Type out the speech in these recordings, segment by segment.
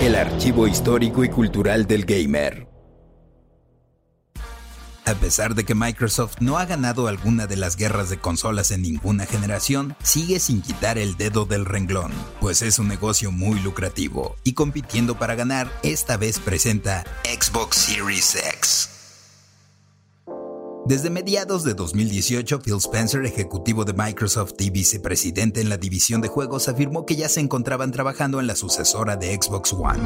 El archivo histórico y cultural del gamer. A pesar de que Microsoft no ha ganado alguna de las guerras de consolas en ninguna generación, sigue sin quitar el dedo del renglón, pues es un negocio muy lucrativo, y compitiendo para ganar, esta vez presenta Xbox Series X. Desde mediados de 2018, Phil Spencer, ejecutivo de Microsoft y vicepresidente en la división de juegos, afirmó que ya se encontraban trabajando en la sucesora de Xbox One.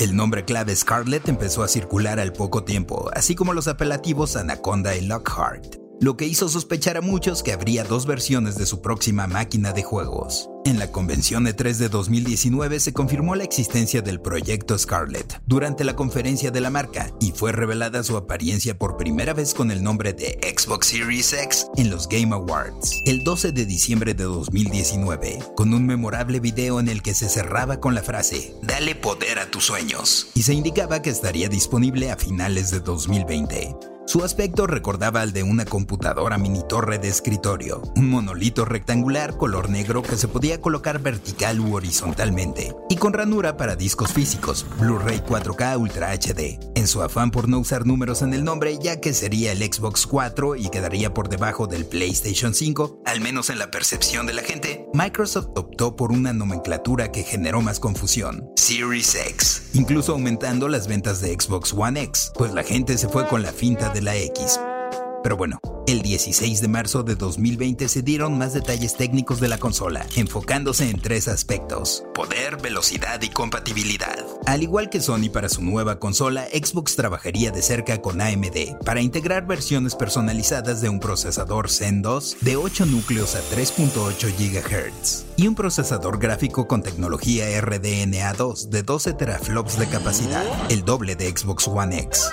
El nombre clave Scarlett empezó a circular al poco tiempo, así como los apelativos Anaconda y Lockhart lo que hizo sospechar a muchos que habría dos versiones de su próxima máquina de juegos. En la convención E3 de 2019 se confirmó la existencia del proyecto Scarlett durante la conferencia de la marca y fue revelada su apariencia por primera vez con el nombre de Xbox Series X en los Game Awards el 12 de diciembre de 2019, con un memorable video en el que se cerraba con la frase Dale poder a tus sueños y se indicaba que estaría disponible a finales de 2020. Su aspecto recordaba al de una computadora mini torre de escritorio, un monolito rectangular color negro que se podía colocar vertical u horizontalmente, y con ranura para discos físicos, Blu-ray 4K Ultra HD, en su afán por no usar números en el nombre ya que sería el Xbox 4 y quedaría por debajo del PlayStation 5, al menos en la percepción de la gente, Microsoft optó por una nomenclatura que generó más confusión, Series X, incluso aumentando las ventas de Xbox One X, pues la gente se fue con la finta de la X. Pero bueno, el 16 de marzo de 2020 se dieron más detalles técnicos de la consola, enfocándose en tres aspectos, poder, velocidad y compatibilidad. Al igual que Sony para su nueva consola, Xbox trabajaría de cerca con AMD para integrar versiones personalizadas de un procesador Zen 2 de 8 núcleos a 3.8 GHz y un procesador gráfico con tecnología RDNA2 de 12 teraflops de capacidad, el doble de Xbox One X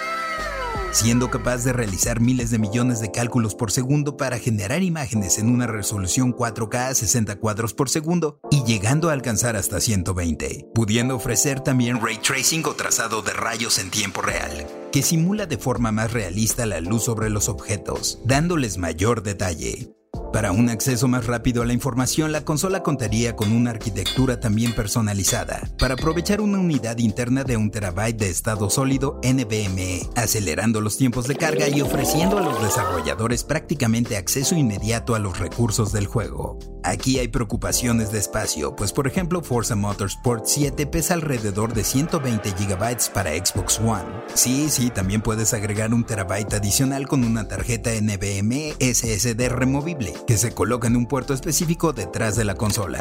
siendo capaz de realizar miles de millones de cálculos por segundo para generar imágenes en una resolución 4K a 60 cuadros por segundo y llegando a alcanzar hasta 120, pudiendo ofrecer también ray tracing o trazado de rayos en tiempo real, que simula de forma más realista la luz sobre los objetos, dándoles mayor detalle. Para un acceso más rápido a la información, la consola contaría con una arquitectura también personalizada, para aprovechar una unidad interna de un terabyte de estado sólido NVMe, acelerando los tiempos de carga y ofreciendo a los desarrolladores prácticamente acceso inmediato a los recursos del juego. Aquí hay preocupaciones de espacio, pues por ejemplo Forza Motorsport 7 pesa alrededor de 120 GB para Xbox One. Sí, sí, también puedes agregar un terabyte adicional con una tarjeta NVMe SSD removible que se coloca en un puerto específico detrás de la consola,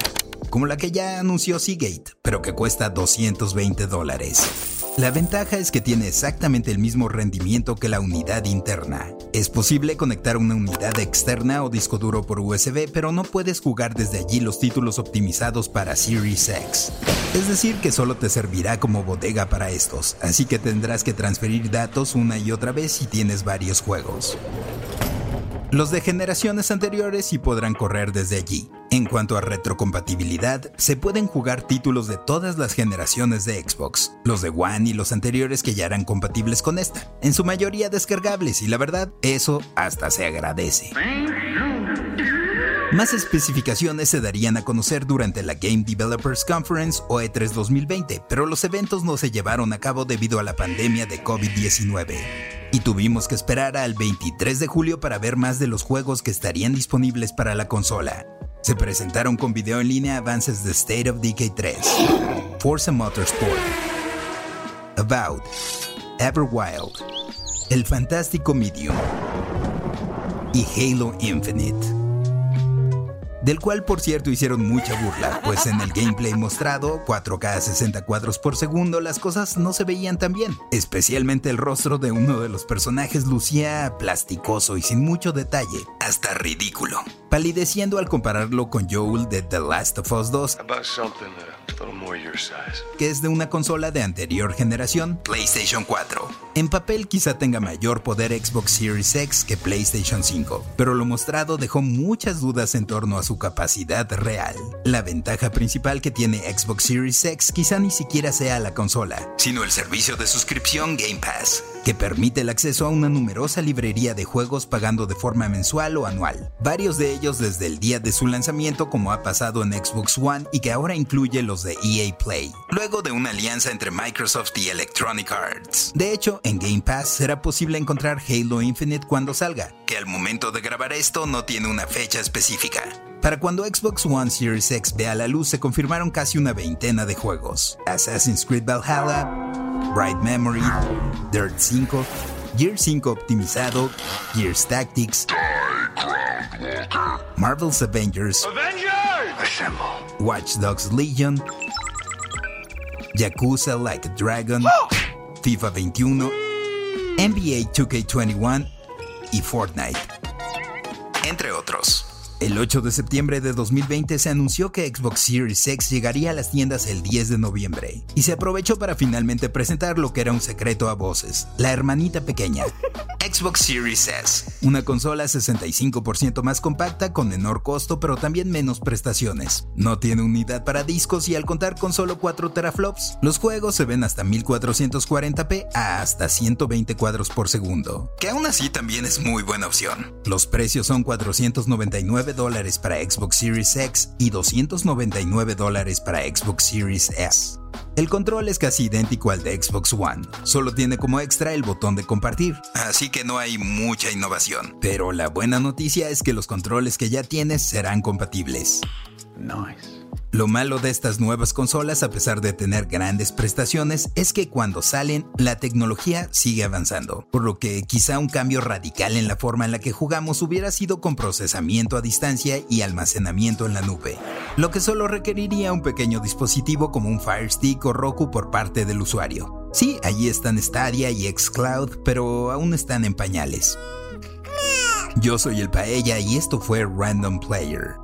como la que ya anunció Seagate, pero que cuesta 220 dólares. La ventaja es que tiene exactamente el mismo rendimiento que la unidad interna. Es posible conectar una unidad externa o disco duro por USB, pero no puedes jugar desde allí los títulos optimizados para Series X. Es decir, que solo te servirá como bodega para estos, así que tendrás que transferir datos una y otra vez si tienes varios juegos. Los de generaciones anteriores sí podrán correr desde allí. En cuanto a retrocompatibilidad, se pueden jugar títulos de todas las generaciones de Xbox, los de One y los anteriores que ya eran compatibles con esta, en su mayoría descargables y la verdad, eso hasta se agradece. Más especificaciones se darían a conocer durante la Game Developers Conference o E3 2020, pero los eventos no se llevaron a cabo debido a la pandemia de COVID-19. Y tuvimos que esperar al 23 de julio para ver más de los juegos que estarían disponibles para la consola. Se presentaron con video en línea avances de State of Decay 3, Forza Motorsport, About, Everwild, El Fantástico Medium y Halo Infinite. Del cual por cierto hicieron mucha burla, pues en el gameplay mostrado, 4K a 60 cuadros por segundo, las cosas no se veían tan bien. Especialmente el rostro de uno de los personajes lucía plasticoso y sin mucho detalle, hasta ridículo, palideciendo al compararlo con Joel de The Last of Us 2 que es de una consola de anterior generación, PlayStation 4. En papel quizá tenga mayor poder Xbox Series X que PlayStation 5, pero lo mostrado dejó muchas dudas en torno a su capacidad real. La ventaja principal que tiene Xbox Series X quizá ni siquiera sea la consola, sino el servicio de suscripción Game Pass, que permite el acceso a una numerosa librería de juegos pagando de forma mensual o anual, varios de ellos desde el día de su lanzamiento como ha pasado en Xbox One y que ahora incluye los de EA Play, luego de una alianza entre Microsoft y Electronic Arts. De hecho, en Game Pass será posible encontrar Halo Infinite cuando salga, que al momento de grabar esto no tiene una fecha específica. Para cuando Xbox One Series X vea la luz se confirmaron casi una veintena de juegos. Assassin's Creed Valhalla, Bright Memory, Dirt 5, Gear 5 optimizado, Gears Tactics, Marvel's Avengers, Watch Dogs Legion, Yakuza Like a Dragon, FIFA 21, NBA 2K21 y Fortnite, entre otros. El 8 de septiembre de 2020 se anunció que Xbox Series X llegaría a las tiendas el 10 de noviembre, y se aprovechó para finalmente presentar lo que era un secreto a voces, la hermanita pequeña, Xbox Series S, una consola 65% más compacta con menor costo pero también menos prestaciones. No tiene unidad para discos y al contar con solo 4 teraflops, los juegos se ven hasta 1440p a hasta 120 cuadros por segundo, que aún así también es muy buena opción. Los precios son 499 dólares para Xbox Series X y 299 dólares para Xbox Series S. El control es casi idéntico al de Xbox One, solo tiene como extra el botón de compartir, así que no hay mucha innovación. Pero la buena noticia es que los controles que ya tienes serán compatibles. Nice. Lo malo de estas nuevas consolas, a pesar de tener grandes prestaciones, es que cuando salen, la tecnología sigue avanzando, por lo que quizá un cambio radical en la forma en la que jugamos hubiera sido con procesamiento a distancia y almacenamiento en la nube, lo que solo requeriría un pequeño dispositivo como un Fire Stick o Roku por parte del usuario. Sí, allí están Stadia y Xcloud, pero aún están en pañales. Yo soy el Paella y esto fue Random Player.